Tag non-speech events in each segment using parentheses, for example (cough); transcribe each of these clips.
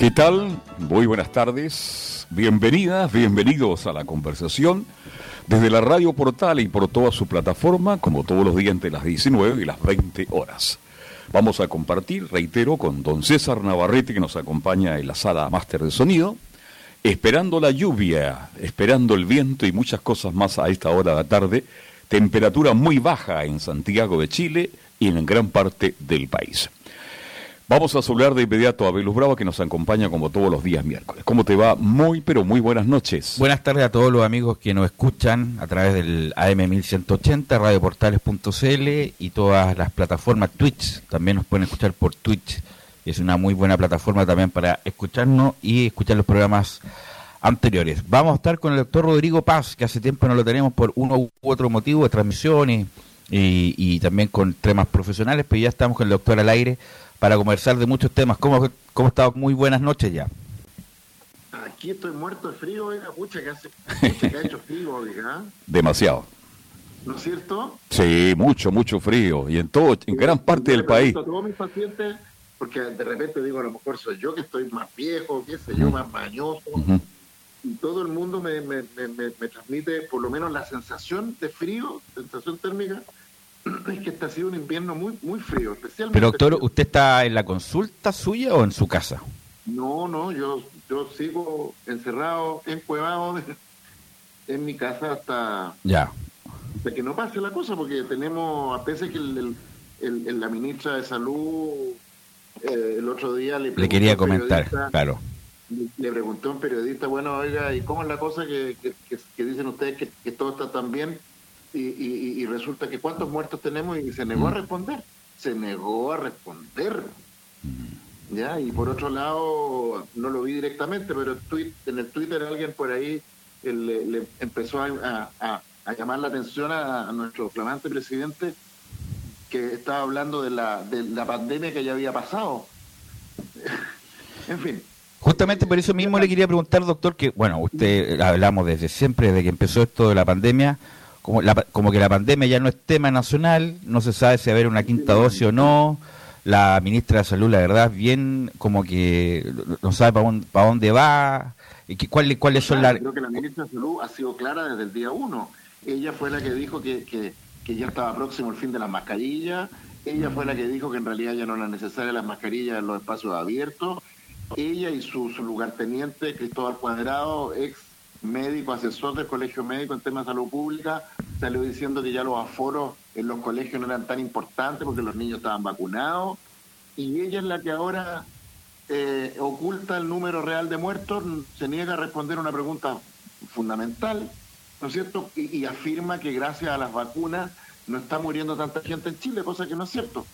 ¿Qué tal? Muy buenas tardes. Bienvenidas, bienvenidos a la conversación desde la radio portal y por toda su plataforma, como todos los días entre las 19 y las 20 horas. Vamos a compartir, reitero, con don César Navarrete que nos acompaña en la sala máster de sonido, esperando la lluvia, esperando el viento y muchas cosas más a esta hora de la tarde, temperatura muy baja en Santiago de Chile y en gran parte del país. Vamos a saludar de inmediato a Belus Bravo que nos acompaña como todos los días miércoles. ¿Cómo te va? Muy, pero muy buenas noches. Buenas tardes a todos los amigos que nos escuchan a través del AM1180, radioportales.cl y todas las plataformas Twitch. También nos pueden escuchar por Twitch. Es una muy buena plataforma también para escucharnos y escuchar los programas anteriores. Vamos a estar con el doctor Rodrigo Paz, que hace tiempo no lo tenemos por uno u otro motivo de transmisiones y, y también con temas profesionales, pero ya estamos con el doctor al aire para conversar de muchos temas. ¿Cómo, cómo está? Muy buenas noches ya. Aquí estoy muerto de frío, oiga, pucha, que, hace, que ha hecho frío, oiga. (laughs) Demasiado. ¿No es cierto? Sí, mucho, mucho frío. Y en todo, en gran parte del país. A todos mis pacientes, porque de repente digo, a lo mejor soy yo que estoy más viejo, qué sé yo, más mañoso. Y todo el mundo me, me, me, me transmite por lo menos la sensación de frío, sensación térmica, es que este ha sido un invierno muy muy frío, especialmente. Pero doctor, ¿usted está en la consulta suya o en su casa? No, no, yo yo sigo encerrado, encuevado (laughs) en mi casa hasta ya hasta que no pase la cosa, porque tenemos, a pesar que el, el, la ministra de salud eh, el otro día le, le quería comentar, claro. Le, pregunté a un periodista, bueno, oiga, ¿y cómo es la cosa que, que, que, dicen ustedes que, que todo está tan bien? Y, resulta que cuántos muertos tenemos y se negó a responder, se negó a responder. ¿Ya? Y por otro lado, no lo vi directamente, pero en el Twitter alguien por ahí eh, le, empezó a, llamar la atención a, nuestro flamante presidente que estaba hablando de la, de la pandemia que ya había pasado. (laughs) en fin. Justamente por eso mismo le quería preguntar, doctor, que, bueno, usted hablamos desde siempre, desde que empezó esto de la pandemia, como, como que la pandemia ya no es tema nacional, no se sabe si va a haber una quinta dosis o no. La ministra de Salud, la verdad, bien como que no sabe para dónde, para dónde va. ¿Cuáles cuáles son las.? Creo que la ministra de Salud ha sido clara desde el día uno. Ella fue la que dijo que, que, que ya estaba próximo el fin de las mascarillas. Ella fue la que dijo que en realidad ya no eran necesarias las mascarillas en los espacios abiertos. Ella y su, su lugarteniente, Cristóbal Cuadrado, ex médico, asesor del colegio médico en temas de salud pública, salió diciendo que ya los aforos en los colegios no eran tan importantes porque los niños estaban vacunados. Y ella es la que ahora eh, oculta el número real de muertos, se niega a responder una pregunta fundamental, ¿no es cierto? Y, y afirma que gracias a las vacunas no está muriendo tanta gente en Chile, cosa que no es cierto.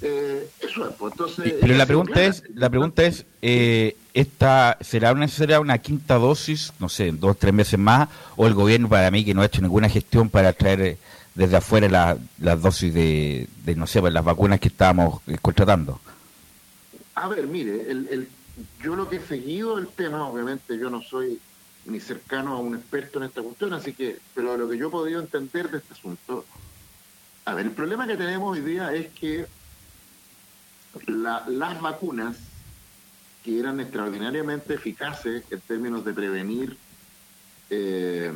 Eh, eso es, pues, entonces... Pero la pregunta es, la pregunta es, eh, esta, ¿será necesaria una quinta dosis, no sé, dos, tres meses más, o el gobierno para mí que no ha hecho ninguna gestión para traer eh, desde afuera las dosis de, no sé, pues, las vacunas que estábamos contratando? A ver, mire, el, el, yo lo que he seguido el tema, obviamente yo no soy ni cercano a un experto en esta cuestión, así que, pero lo que yo he podido entender de este asunto, a ver, el problema que tenemos hoy día es que la, las vacunas, que eran extraordinariamente eficaces en términos de prevenir eh,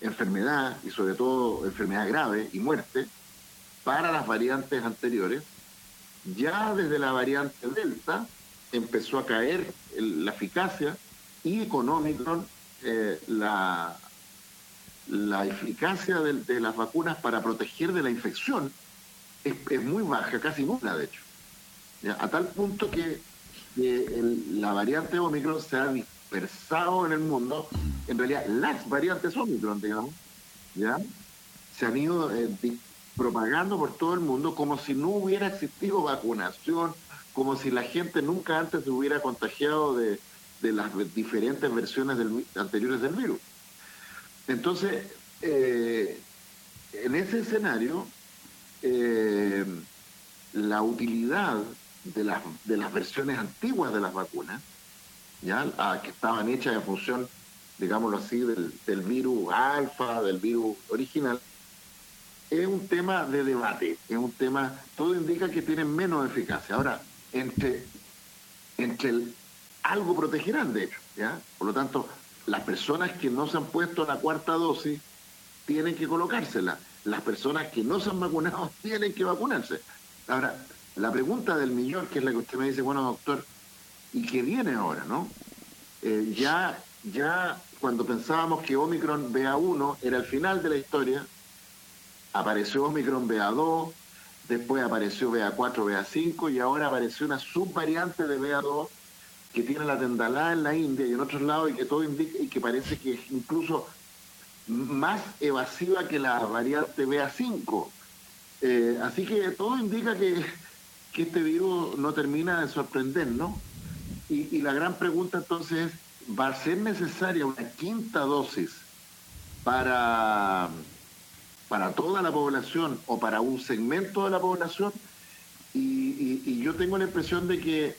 enfermedad y sobre todo enfermedad grave y muerte, para las variantes anteriores, ya desde la variante Delta empezó a caer la eficacia y con Omicron eh, la, la eficacia de, las vacunas para proteger de la infección es muy baja, casi nula de hecho. A tal punto que, el, la variante Omicron se ha dispersado en el mundo, en realidad las variantes Omicron, digamos, ¿ya? se han ido eh, propagando por todo el mundo como si no hubiera existido vacunación, como si la gente nunca antes se hubiera contagiado de, las diferentes versiones del, anteriores del virus. Entonces, eh, en ese escenario, eh, la utilidad de las, de las versiones antiguas de las vacunas, ¿ya? Ah, que estaban hechas en función, digámoslo así, del, del virus alfa, del virus original, es un tema de debate, es un tema, todo indica que tienen menos eficacia. Ahora, entre, entre algo protegerán, de hecho, ¿ya? Por lo tanto, las personas que no se han puesto la cuarta dosis tienen que colocársela. Las personas que no se han vacunado (laughs) tienen que vacunarse. Ahora, la pregunta del millón, que es la que usted me dice, bueno, doctor, ¿y qué viene ahora, no? Eh, ya, ya cuando pensábamos que Omicron BA1 era el final de la historia, apareció Omicron BA2, después apareció BA4, BA5 y ahora apareció una subvariante de BA2 que tiene la tendalá en la India y en otros lados y que todo indica y que parece que es incluso más evasiva que la variante BA5. Eh, así que todo indica que, que, este virus no termina de sorprender, ¿no? Y, y la gran pregunta entonces es, ¿va a ser necesaria una quinta dosis para para toda la población o para un segmento de la población. Y, yo tengo la impresión de que,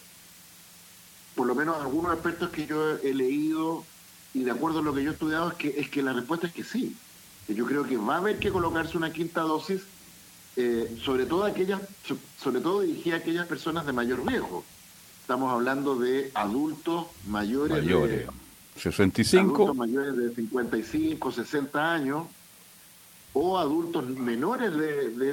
por lo menos algunos expertos que yo he leído y de acuerdo a lo que yo he estudiado, es que, es que la respuesta es que sí. Yo creo que va a haber que colocarse una quinta dosis, eh, sobre todo aquellas, sobre todo dirigida a aquellas personas de mayor riesgo. Estamos hablando de adultos mayores, mayores. de 65, adultos mayores de 55, 60 años, o adultos menores de,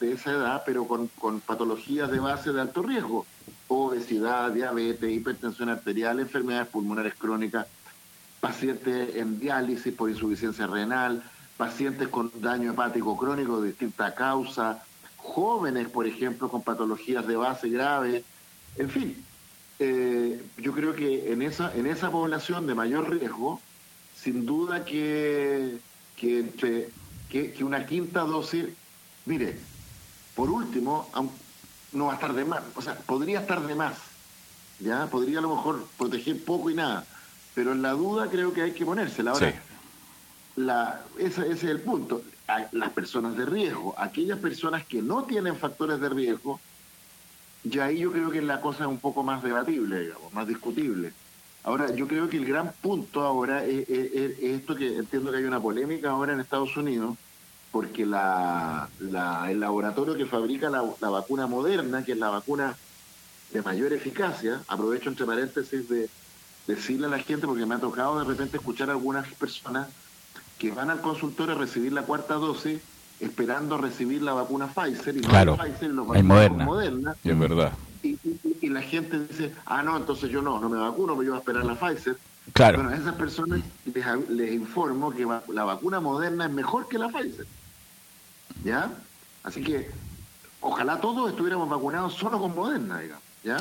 esa edad, pero con, patologías de base de alto riesgo, obesidad, diabetes, hipertensión arterial, enfermedades pulmonares crónicas, pacientes en diálisis por insuficiencia renal, pacientes con daño hepático crónico de distinta causa, jóvenes, por ejemplo, con patologías de base grave, en fin. Eh, yo creo que en esa, en esa población de mayor riesgo, sin duda que, que entre que, una quinta dosis, mire, por último, no va a estar de más, o sea, podría estar de más, ¿ya? Podría a lo mejor proteger poco y nada, pero en la duda creo que hay que ponérsela. Ahora, la, ese, es el punto. las personas de riesgo, aquellas personas que no tienen factores de riesgo, ya ahí yo creo que la cosa es un poco más debatible, digamos, más discutible. Ahora, yo creo que el gran punto ahora es, esto que entiendo que hay una polémica ahora en Estados Unidos, porque la, el laboratorio que fabrica la, vacuna moderna, que es la vacuna de mayor eficacia, aprovecho entre paréntesis de decirle a la gente, porque me ha tocado de repente escuchar a algunas personas que van al consultorio a recibir la cuarta dosis esperando recibir la vacuna Pfizer y no claro, Pfizer los moderna. moderna. Es verdad y, la gente dice, ah, no, entonces yo no, no me vacuno, pero yo voy a esperar la Pfizer. Claro. Bueno, a esas personas les, informo que la vacuna moderna es mejor que la Pfizer. ¿Ya? Así que ojalá todos estuviéramos vacunados solo con Moderna, digamos. ¿Ya?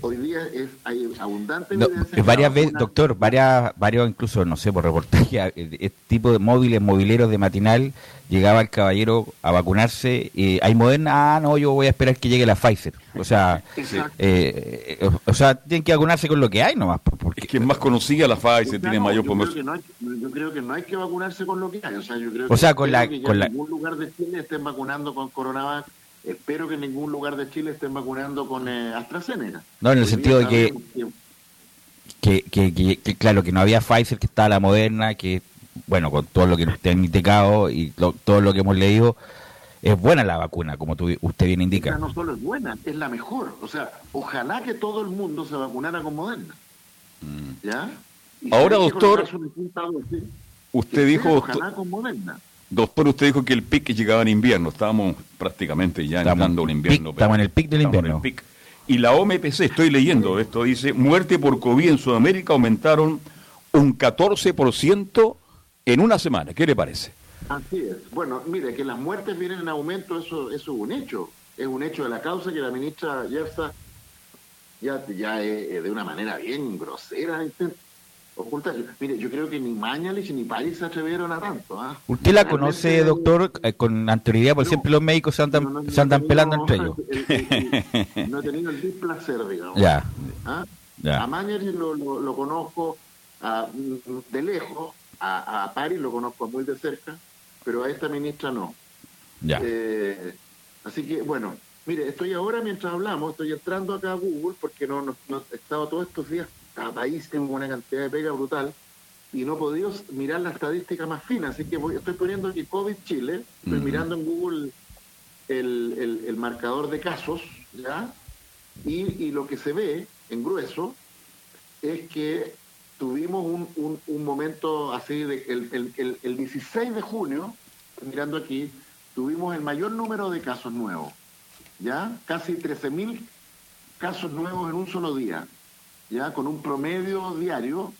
Hoy día es, hay abundante evidencia. varias veces, doctor, varias, varios incluso, no sé, por reportaje, (laughs) este tipo de móviles, mobileros de matinal, llegaba el caballero a vacunarse, y hay moderna, ah, no, yo voy a esperar que llegue la Pfizer. O sea, (laughs) eh, eh, o sea, tienen que vacunarse con lo que hay nomás. Porque, es que es más conocida la Pfizer, tiene mayor yo creo, no yo creo que no hay que vacunarse con lo que hay. O sea, yo creo o sea, con la, con en ningún lugar de Chile estén vacunando con Coronavac espero que en ningún lugar de Chile estén vacunando con eh, AstraZeneca. No, en el sentido de que que, que, claro, que no había Pfizer, que estaba la Moderna, que, bueno, con todo lo que usted ha indicado y todo lo que hemos leído, es buena la vacuna, como usted bien indica. no solo es buena, es la mejor. O sea, ojalá que todo el mundo se vacunara con Moderna. Mm. ¿Ya? Ahora, doctor, usted dijo... Ojalá con Moderna. Doctor, usted dijo que el pic llegaba en invierno. Estábamos prácticamente ya entrando en invierno. estamos en el pic del invierno. Y la OMPC, estoy leyendo esto, dice, muerte por COVID en Sudamérica aumentaron un 14% en una semana. ¿Qué le parece? Así es. Bueno, mire, que las muertes vienen en aumento, eso, eso es un hecho. Es un hecho de la causa que la ministra Yersa ya, ya eh, de una manera bien grosera ocultar. Mire, yo creo que ni Mañalich ni París se atrevieron a tanto. ¿ah? ¿Usted la conoce, doctor, eh, con anterioridad? Porque siempre los médicos se andan, se andan pelando entre ellos. no he tenido el displacer, digamos. Ya. ¿Ah? A Mañalich lo, lo, conozco de lejos, a, a París lo conozco muy de cerca, pero a esta ministra no. Ya. Eh, así que, bueno, mire, estoy ahora mientras hablamos, estoy entrando acá a Google porque no, no, he estado todos estos días cada país tengo una cantidad de pega brutal y no he podido mirar la estadística más fina, así que voy, estoy poniendo aquí COVID Chile, estoy mirando en Google el, el, marcador de casos, ¿ya? Y, y, lo que se ve en grueso es que tuvimos un, un, un momento así, de, el, el, el 16 de junio, mirando aquí, tuvimos el mayor número de casos nuevos, ¿ya? Casi 13.000 casos nuevos en un solo día ya con un promedio diario,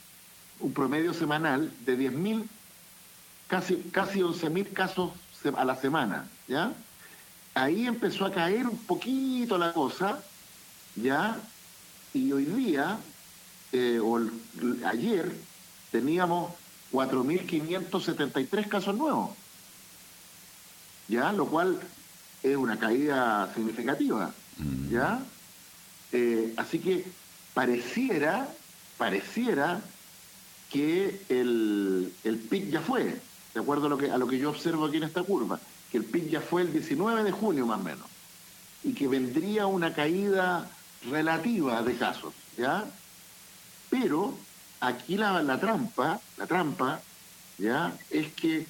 un promedio semanal de 10.000, casi, casi 11.000 casos a la semana, ¿ya? Ahí empezó a caer un poquito la cosa, ¿ya? Y hoy día, eh, o ayer, teníamos 4.573 casos nuevos, ¿ya? Lo cual es una caída significativa, ¿ya? Eh, así que pareciera, pareciera que el, el pic ya fue, de acuerdo a lo, que, a lo que yo observo aquí en esta curva, que el pic ya fue el 19 de junio más o menos, y que vendría una caída relativa de casos, ¿ya? Pero aquí la, la trampa, la trampa, ¿ya? Es que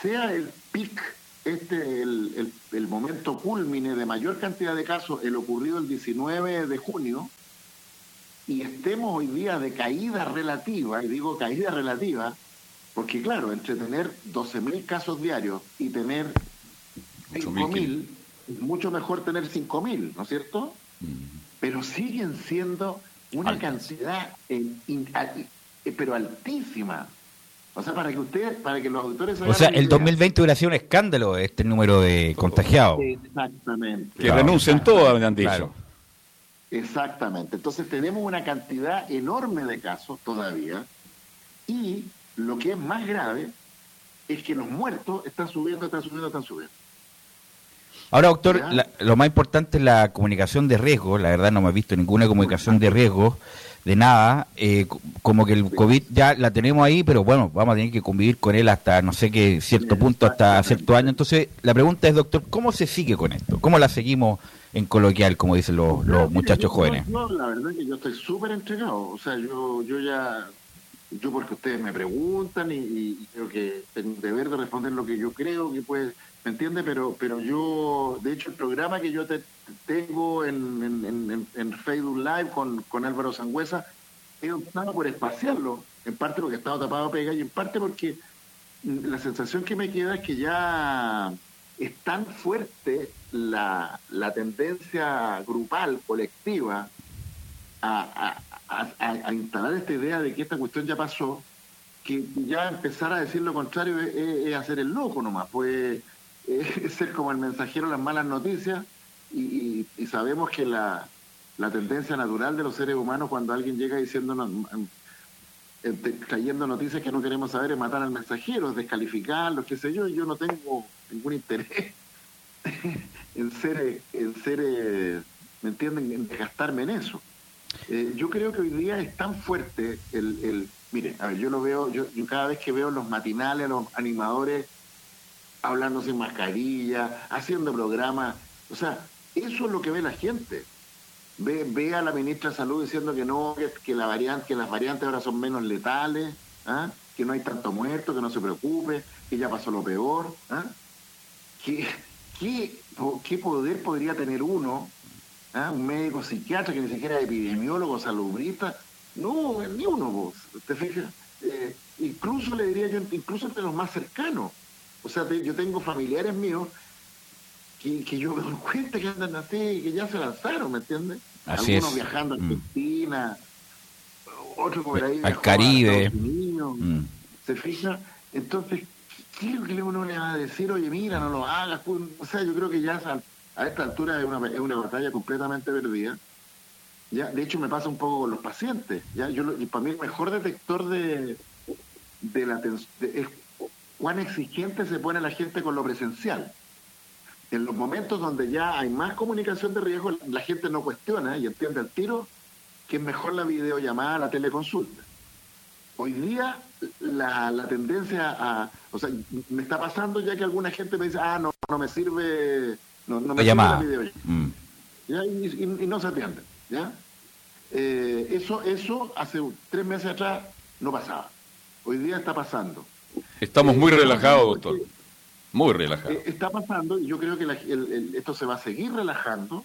sea el pic, este, el, el, el momento culmine de mayor cantidad de casos, el ocurrido el 19 de junio, y estemos hoy día de caída relativa, y digo caída relativa, porque claro, entre tener 12.000 casos diarios y tener 5.000, es mucho mejor tener 5.000, ¿no es cierto? Mm. Pero siguen siendo una cantidad, pero altísima. O sea, para que ustedes, para que los auditores... O sea, el 2020 hubiera sido un escándalo este número de contagiados. Exactamente. Que renuncien todos, han dicho. Exactamente. Entonces tenemos una cantidad enorme de casos todavía y lo que es más grave es que los muertos están subiendo, están subiendo, están subiendo. Ahora, doctor, lo más importante es la comunicación de riesgo. La verdad no me he visto ninguna comunicación de riesgo, de nada. Eh, como que el COVID ya la tenemos ahí, pero bueno, vamos a tener que convivir con él hasta no sé qué cierto punto, hasta cierto año. Entonces, la pregunta es, doctor, ¿cómo se sigue con esto? ¿Cómo la seguimos en coloquial, como dicen los, muchachos jóvenes? No, la verdad es que yo estoy súper entregado. O sea, yo, yo ya, yo porque ustedes me preguntan y, creo que tengo deber de responder lo que yo creo que puede, ¿me entiende? Pero, pero yo, de hecho, el programa que yo te, tengo en, en, en, Facebook Live con, con Álvaro Sangüesa, he optado por espaciarlo, en parte porque he estado tapado a pega y en parte porque la sensación que me queda es que ya es tan fuerte la, la tendencia grupal, colectiva, a, instalar esta idea de que esta cuestión ya pasó, que ya empezar a decir lo contrario es, hacer el loco nomás, pues (laughs) es ser como el mensajero de las malas noticias y, sabemos que la, la, tendencia natural de los seres humanos cuando alguien llega diciendo eh, trayendo noticias que no queremos saber es matar al mensajero, es descalificarlo, qué sé yo, yo no tengo ningún interés (laughs) en ser, en ser eh, ¿me entienden?, en gastarme en eso. Eh, yo creo que hoy día es tan fuerte el, el mire, a ver, yo lo veo, yo, cada vez que veo los matinales, los animadores hablando sin mascarilla, haciendo programas, o sea, eso es lo que ve la gente. Ve, ve a la ministra de Salud diciendo que no, que, la variante, que las variantes ahora son menos letales, ¿ah? que no hay tanto muerto, que no se preocupe, que ya pasó lo peor. ¿ah? ¿Qué, qué, poder podría tener uno, ¿ah? un médico psiquiatra que ni siquiera es epidemiólogo, salubrista? No, ni uno vos, ¿te fijas? Eh, incluso le diría yo, incluso entre los más cercanos. O sea, yo tengo familiares míos que, que yo me doy cuenta que andan así, que ya se lanzaron, ¿me entiendes? Algunos viajando a mm. Argentina, otros por ahí. Al Caribe. Mm. ¿Se fija? Entonces, ¿qué es lo que uno le va a decir? Oye, mira, no lo hagas. Pues, o sea, yo creo que ya a, esta altura es una, es una batalla completamente perdida. Ya, de hecho me pasa un poco con los pacientes. Ya, yo y para mí el mejor detector de, de la es cuán exigente se pone la gente con lo presencial. En los momentos donde ya hay más comunicación de riesgo, la gente no cuestiona y entiende al tiro que es mejor la videollamada, la teleconsulta. Hoy día la, la tendencia a, o sea, me está pasando ya que alguna gente me dice, ah, no, no me sirve, no, no me llamada. sirve la videollamada. Mm. ¿Ya? Y, y, no se atienden. ¿ya? Eh, eso, eso hace tres meses atrás no pasaba. Hoy día está pasando. Estamos muy Eh, relajados, doctor. Muy relajados. eh, está pasando y yo creo que la- el- el- esto se va a seguir relajando,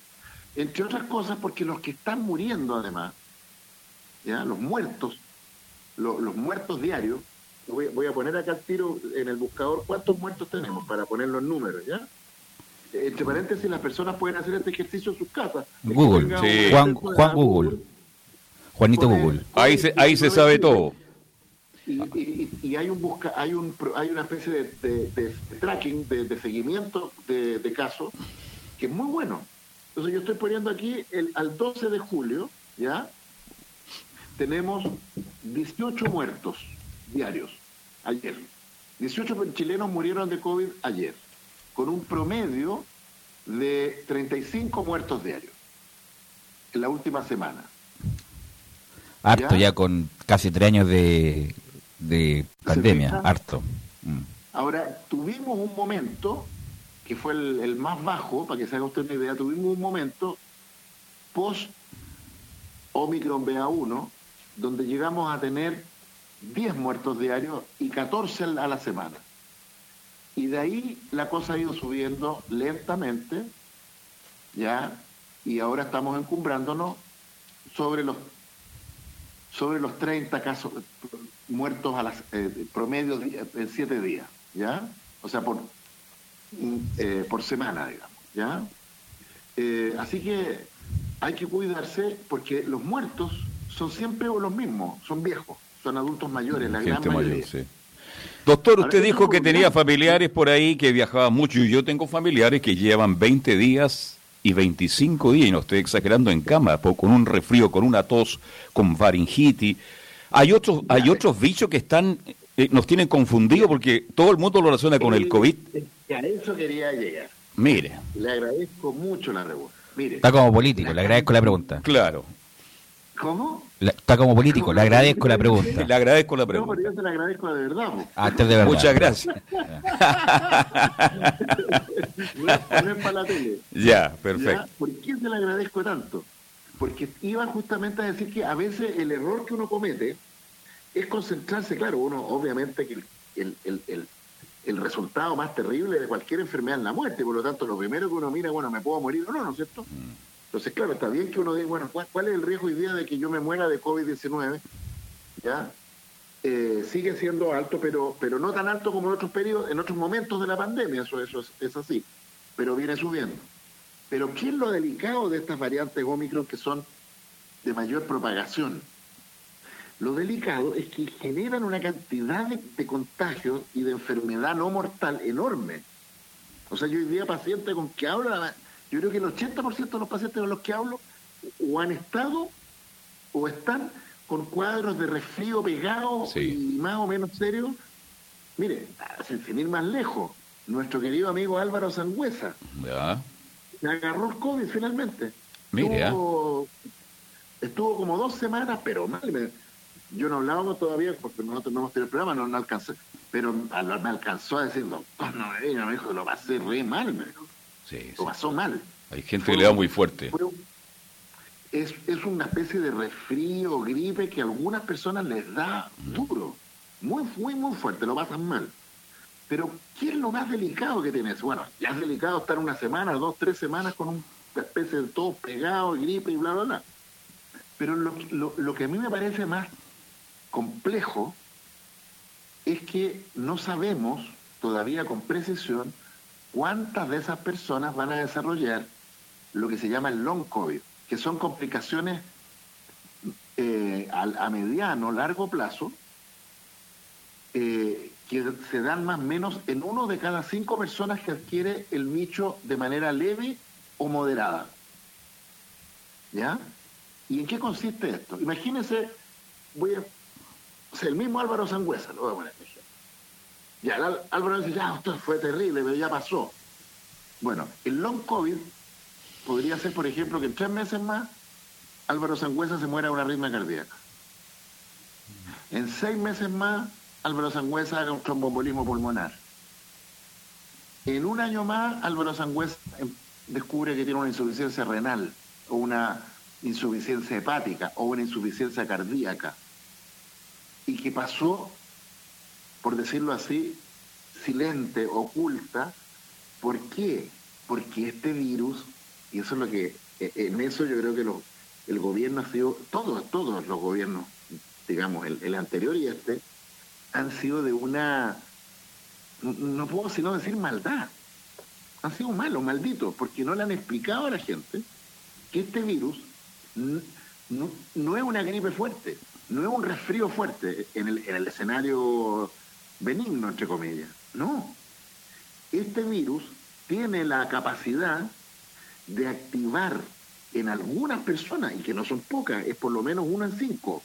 entre otras cosas porque los que están muriendo además, ¿ya? los muertos, lo- los muertos diarios, voy, voy a poner acá el tiro en el buscador cuántos muertos tenemos para poner los números, ¿ya? Entre paréntesis, las personas pueden hacer este ejercicio en sus casas. Google. Sí. Juan, Juan Google. Juanito Pone- Google. Ahí se, ahí se sabe todo. Y, y- y hay un busca, hay un hay una especie de, de- de tracking, de, de seguimiento de, de casos que es muy bueno. Entonces yo estoy poniendo aquí el, al 12 de julio, ¿ya? Tenemos 18 muertos diarios ayer. 18 chilenos murieron de COVID ayer, con un promedio de 35 muertos diarios en la última semana. Harto ¿Ya? ya con casi tres años de, de pandemia. Harto. Mm. Ahora, tuvimos un momento, que fue el, el más bajo, para que se haga usted una idea, tuvimos un momento post Omicron BA1, donde llegamos a tener 10 muertos diarios y 14 a la- semana. Y de ahí la cosa ha ido subiendo lentamente, ya, y ahora estamos encumbrándonos sobre los sobre los 30 casos muertos a las eh, promedio di- en 7 días, ¿ya? O sea, por, mm, eh, por semana, digamos, ¿ya? Eh, así que hay que cuidarse porque los muertos son siempre los mismos, son viejos, son adultos mayores, la gran mayoría. mayor, sí. Doctor, usted dijo que tenía familiares por ahí que viajaban mucho y yo tengo familiares que llevan 20 días y 25 días, y no estoy exagerando, en cama, con un resfrío, con una tos, con faringitis. Hay otros, hay otros bichos que están, eh, nos tienen confundidos porque todo el mundo lo relaciona con el COVID. Y a eso quería llegar. Mire, Le agradezco mucho la reunión. Mire, Está como político, le agradezco la pregunta. claro, ¿cómo? La- Está como político, le agradezco la pregunta. le agradezco la No, pero pregunta. yo se la agradezco de verdad. Ah, este es de verdad. Muchas gracias. (laughs) No es- para la tele. Ya, ¿Ya? perfecto. ¿Por qué se le agradezco tanto? Porque iba justamente a decir que a veces el error que uno comete es concentrarse, claro, uno obviamente que el, el, el, el- el resultado más terrible de cualquier enfermedad es la muerte, por lo tanto lo primero que uno mira, bueno, ¿me puedo morir o no, no es cierto? Entonces, claro, está bien que uno diga, bueno, ¿cuál, cuál es el riesgo hoy día de que yo me muera de COVID-19? ¿Ya? Eh, sigue siendo alto, pero pero no tan alto como en otros periodos, en otros momentos de la pandemia, eso, eso es, es así, pero viene subiendo. Pero ¿qué es lo delicado de estas variantes Omicron que son de mayor propagación? Lo delicado es que generan una cantidad de, de contagios y de enfermedad no mortal enorme. O sea, yo hoy día pacientes con que hablo, yo creo que el 80% de los pacientes con los que hablo o han estado o están con cuadros de resfrío pegado Sí. y más o menos serios. Mire, sin, sin ir más lejos, nuestro querido amigo Álvaro Sangüesa, Ya. Me agarró el COVID finalmente. Mire, estuvo, estuvo como dos semanas, pero mal. me- yo no hablábamos todavía porque nosotros no hemos tenido el programa, no, no alcancé. Pero me alcanzó a decir, doctor, no me me dijo, lo pasé re mal, me dijo. Sí. Lo pasó mal. Hay gente que le da muy fuerte. Fue es, es una especie de resfrío, gripe que a algunas personas les da duro. Muy, muy, muy fuerte, lo pasan mal. Pero, ¿qué es lo más delicado que tienes? Bueno, ya es delicado estar una semana, dos, tres semanas con una especie de todo pegado, gripe y bla, bla, bla. Pero lo, lo, lo que a mí me parece más complejo es que no sabemos todavía con precisión cuántas de esas personas van a desarrollar lo que se llama el long COVID, que son complicaciones eh, a, a mediano, largo plazo, eh, que se dan más o menos en uno de cada cinco personas que adquiere el bicho de manera leve o moderada. ¿Ya? ¿Y en qué consiste esto? Imagínense, voy a, el mismo Álvaro Sangüesa, lo voy a poner. Ya, el Álvaro dice, ya, esto fue terrible, pero ya pasó. Bueno, el long COVID podría ser, por ejemplo, que en tres meses más Álvaro Sangüesa se muera de una arritmia cardíaca. En seis meses más, Álvaro Sangüesa haga un trombombolismo pulmonar. En un año más, Álvaro Sangüesa em, descubre que tiene una insuficiencia renal o una insuficiencia hepática o una insuficiencia cardíaca. Y que pasó, por decirlo así, silente, oculta. ¿Por qué? Porque este virus, y eso es lo que, e, en eso yo creo que el gobierno ha sido, todos, todos los gobiernos, digamos, el, anterior y este, han sido de una, no puedo sino decir maldad. Han sido malos, malditos, porque no le han explicado a la gente que este virus no, es una gripe fuerte, no es un resfrío fuerte en el, en el escenario benigno, entre comillas. No. Este virus tiene la capacidad de activar en algunas personas, y que no son pocas, es por lo menos uno en cinco,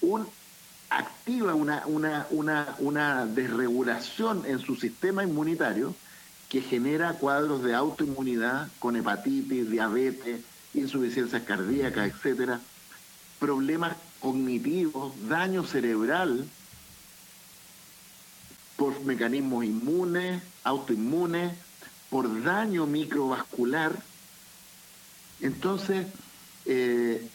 un, activa una, una, una, una desregulación en su sistema inmunitario que genera cuadros de autoinmunidad con hepatitis, diabetes, insuficiencia cardíaca, etcétera, problemas cognitivos, daño cerebral por mecanismos inmunes, autoinmunes, por daño microvascular. Entonces, eh,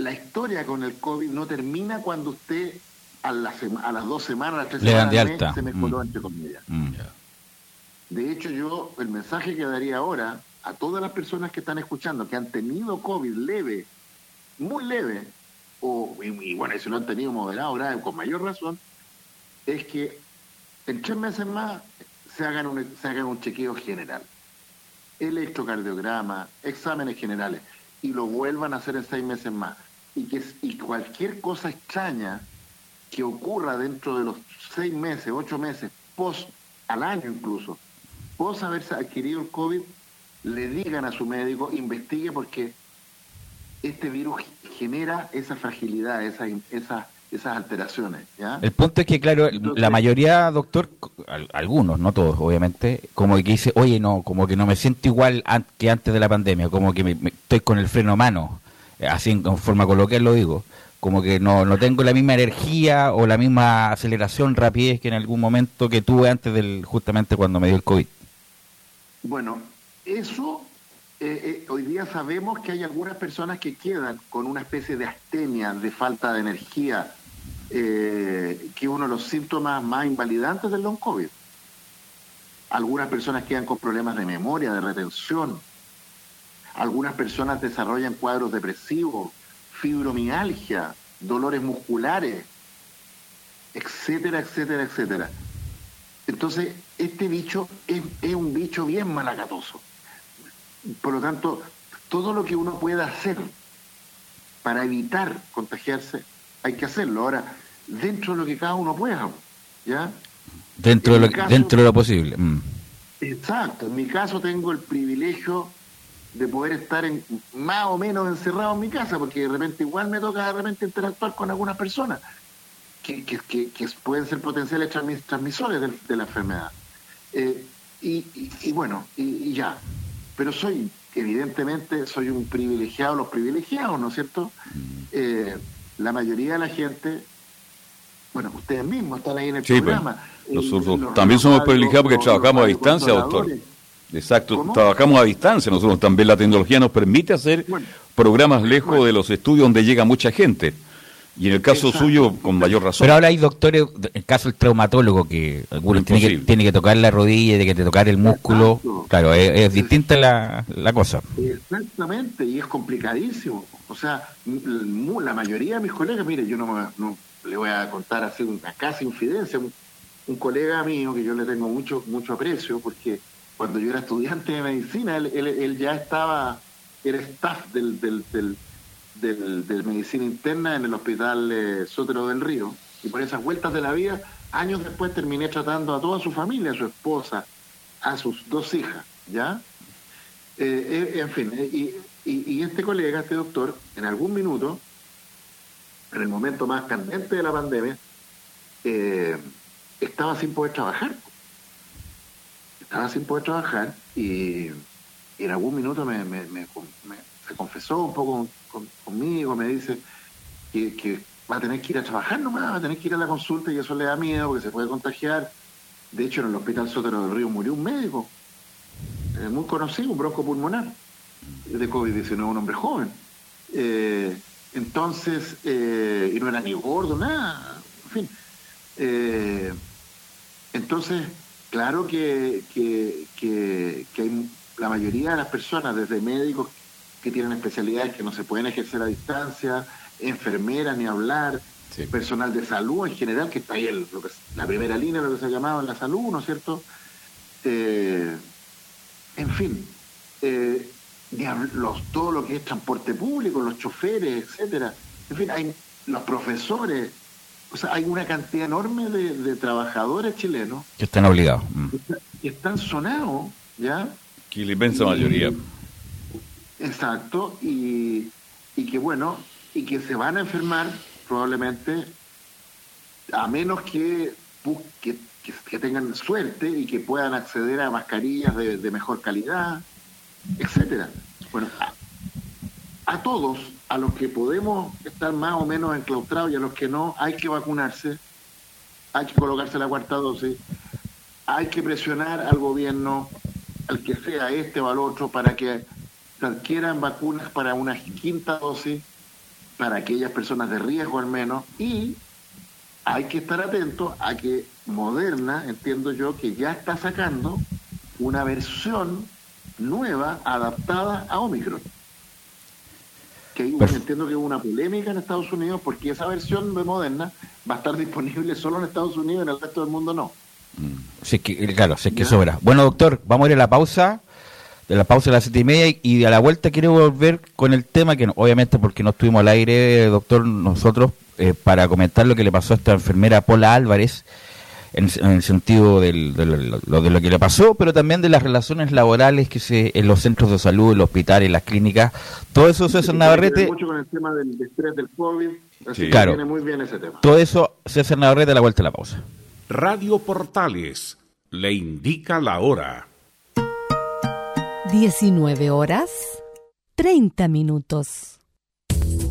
la historia con el COVID no termina cuando usted a, a las dos semanas, a las tres semanas se mejoró, mm. entre comillas. Mm. De hecho, yo el mensaje que daría ahora a todas las personas que están escuchando, que han tenido COVID leve, muy leve, o, y, bueno, si lo han tenido moderado, grave, con mayor razón, es que en tres meses más se hagan un, se hagan un chequeo general, electrocardiograma, exámenes generales, y lo vuelvan a hacer en seis meses más. Y, que, y cualquier cosa extraña que ocurra dentro de los seis meses, ocho meses, post, al año incluso, post haberse adquirido el COVID, le digan a su médico, investigue porque este virus genera esa fragilidad, esa, esa, esas alteraciones. El punto es que, claro, la mayoría, doctor, algunos, no todos, obviamente, como que dice, oye, no, como que no me siento igual que antes de la pandemia, como que me, estoy con el freno a mano, así en forma coloquial lo digo, como que no, no tengo la misma energía o la misma aceleración, rapidez que en algún momento que tuve antes del, justamente cuando me dio el COVID. Bueno, eso, eh, eh, hoy día sabemos que hay algunas personas que quedan con una especie de astenia, de falta de energía, eh, que es uno de los síntomas más invalidantes del long COVID. Algunas personas quedan con problemas de memoria, de retención. Algunas personas desarrollan cuadros depresivos, fibromialgia, dolores musculares, etcétera, etcétera, etcétera. Entonces, este bicho es, un bicho bien malacatoso. Por lo tanto, todo lo que uno pueda hacer para evitar contagiarse, hay que hacerlo. Ahora, dentro de lo que cada uno pueda, ¿ya? Dentro, de lo, dentro de lo posible. Mm. Exacto. En mi caso tengo el privilegio de poder estar en, más o menos encerrado en mi casa, porque de repente igual me toca de repente interactuar con algunas personas que, que, que, pueden ser potenciales transmisores de, la enfermedad. Eh, y, bueno, y, ya. Pero soy, evidentemente, soy un privilegiado, los privilegiados, ¿no es cierto? Mm. Eh, la mayoría de la gente, bueno, ustedes mismos están ahí en el pues. programa. nosotros también somos privilegiados porque trabajamos a distancia, doctor. Exacto, trabajamos a distancia, nosotros también la tecnología nos permite hacer programas lejos de los estudios donde llega mucha gente. Y en el caso suyo, con mayor razón. Pero ahora hay doctores, en el caso del traumatólogo, que tiene que, tiene que tocar la rodilla, tiene que tocar el músculo. Claro, es, distinta la, la, cosa. Exactamente, y es complicadísimo. O sea, la mayoría de mis colegas, mire, yo no, no le voy a contar así una casi infidencia. Un, un, colega mío que yo le tengo mucho mucho aprecio, porque cuando yo era estudiante de medicina, él, ya estaba, era staff del, del del, medicina interna en el hospital eh, Sotero del Río. Y por esas vueltas de la vida, años después terminé tratando a toda su familia, a su esposa, a sus dos hijas, ¿ya? Eh, eh, en fin, y Y, este colega, este doctor, en algún minuto, en el momento más candente de la pandemia, estaba sin poder trabajar. Estaba sin poder trabajar y, en algún minuto me, se confesó un poco conmigo, me dice que, va a tener que ir a trabajar nomás, va a tener que ir a la consulta y eso le da miedo porque se puede contagiar. De hecho, en el Hospital Sotero del Río murió un médico eh, muy conocido, un bronco pulmonar de COVID-19, un hombre joven. Eh, entonces, eh, y no era ni gordo, nada, en fin. entonces, claro que, que, hay la mayoría de las personas, desde médicos que tienen especialidades que no se pueden ejercer a distancia, enfermeras ni hablar, personal de salud en general, que está ahí el, la primera línea, lo que se ha llamado en la salud, ¿no es cierto? Eh, en fin, eh, los, todo lo que es transporte público, los choferes, etcétera. En fin, hay los profesores. O sea, hay una cantidad enorme de, trabajadores chilenos que están obligados. Mm. Que, están sonados, ¿ya? Que la inmensa mayoría. Exacto, y, y que bueno, y que se van a enfermar probablemente a menos que, que, que, tengan suerte y que puedan acceder a mascarillas de, mejor calidad, etcétera. Bueno, a, todos, a los que podemos estar más o menos enclaustrados y a los que no, hay que vacunarse, hay que colocarse la cuarta dosis, hay que presionar al gobierno, al que sea este o al otro, para que adquieran vacunas para una quinta dosis para aquellas personas de riesgo al menos, y hay que estar atento a que Moderna, entiendo yo, que ya está sacando una versión nueva adaptada a Omicron. Que entiendo que hubo una polémica en Estados Unidos porque esa versión de Moderna va a estar (laughs) disponible solo en Estados Unidos y en el resto del mundo no. Mm. Sí, que, claro, sé que sobra. Bueno, doctor, vamos a ir a la pausa de la pausa de las siete y media y a la vuelta quiero volver con el tema que obviamente porque no estuvimos al aire, doctor, nosotros, eh, para comentar lo que le pasó a esta enfermera Paula Álvarez, en, el sentido de, lo, de lo que le pasó, pero también de las relaciones laborales que se en los centros de salud, en los hospitales, en las clínicas, todo eso César Navarrete... Mucho con el tema del estrés del COVID, así que viene muy bien ese tema. Todo eso César Navarrete a la vuelta de la pausa. Radio Portales le indica la hora. 19 horas 30 minutos.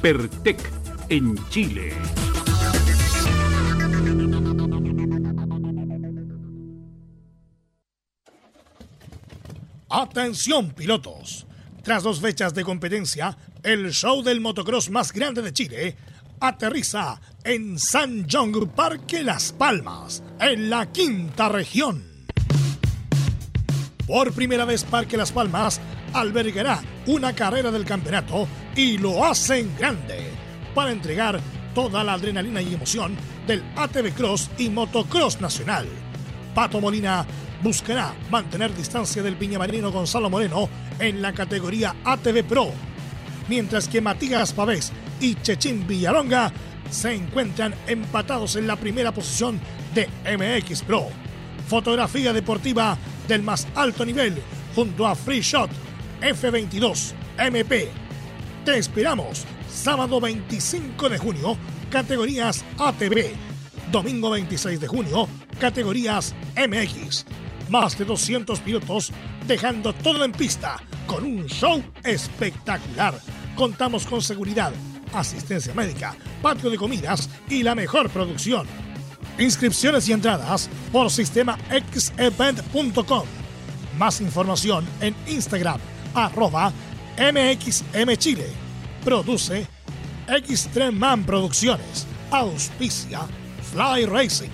Pertec en Chile. Atención pilotos. Tras dos fechas de competencia, el show del motocross más grande de Chile aterriza en San John Parque Las Palmas, en la quinta región. Por primera vez Parque Las Palmas albergará una carrera del campeonato y lo hacen grande para entregar toda la adrenalina y emoción del ATV Cross y Motocross Nacional. Pato Molina buscará mantener distancia del piñamarino Gonzalo Moreno en la categoría ATV Pro, mientras que Matías Pavés y Chechín Villalonga se encuentran empatados en la primera posición de MX Pro. Fotografía deportiva del más alto nivel junto a Free Shot F22 MP. Te esperamos sábado 25 de junio, categorías ATV. Domingo 26 de junio, categorías MX. Más de 200 pilotos dejando todo en pista con un show espectacular. Contamos con seguridad asistencia médica, patio de comidas y la mejor producción. Inscripciones y entradas por sistemaxevent.com. Más información en Instagram, arroba MXMChile. Produce Extreman Producciones. Auspicia Fly Racing,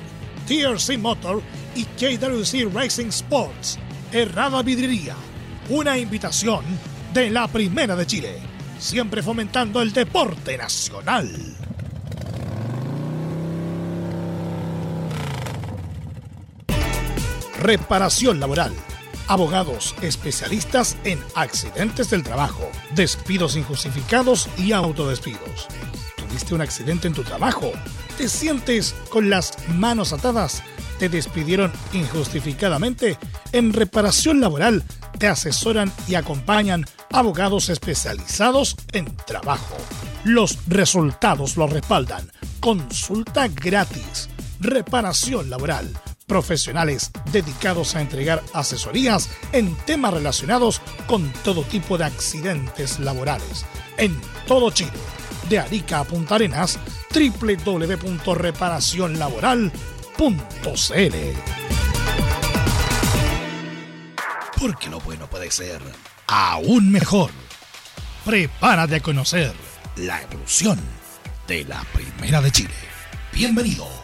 TRC Motor y KWC Racing Sports. Errada Vidriería. Una invitación de la Primera de Chile, siempre fomentando el deporte nacional. Reparación laboral. Abogados especialistas en accidentes del trabajo, despidos injustificados y autodespidos. ¿Tuviste un accidente en tu trabajo? ¿Te sientes con las manos atadas? ¿Te despidieron injustificadamente? En reparación laboral te asesoran y acompañan abogados especializados en trabajo. Los resultados lo respaldan. Consulta gratis. Reparación laboral profesionales dedicados a entregar asesorías en temas relacionados con todo tipo de accidentes laborales en todo Chile. De Arica a Punta Arenas, www.reparacionlaboral.cl. Porque lo bueno puede ser aún mejor. Prepárate a conocer la evolución de la Primera de Chile. Bienvenido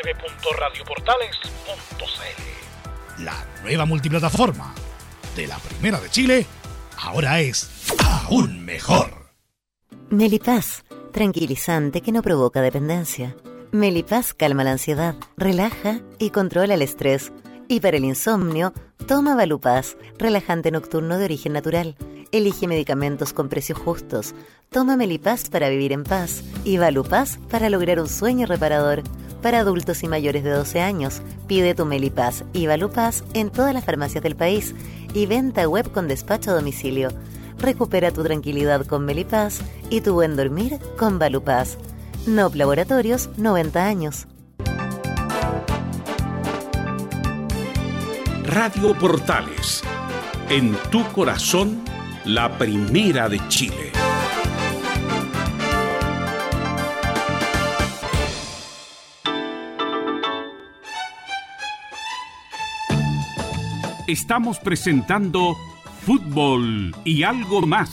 www.radioportales.cl La nueva multiplataforma de la Primera de Chile ahora es aún mejor. Melipaz, tranquilizante que no provoca dependencia. Melipaz calma la ansiedad, relaja y controla el estrés. Y para el insomnio, toma Valupaz, relajante nocturno de origen natural. Elige medicamentos con precios justos. Toma Melipaz para vivir en paz y Valupaz para lograr un sueño reparador. Para adultos y mayores de 12 años, pide tu Melipaz y Valupaz en todas las farmacias del país y venta web con despacho a domicilio. Recupera tu tranquilidad con Melipaz y tu buen dormir con Valupaz. NOP Laboratorios, 90 años. Radio Portales, en tu corazón, la primera de Chile. Estamos presentando Fútbol y algo más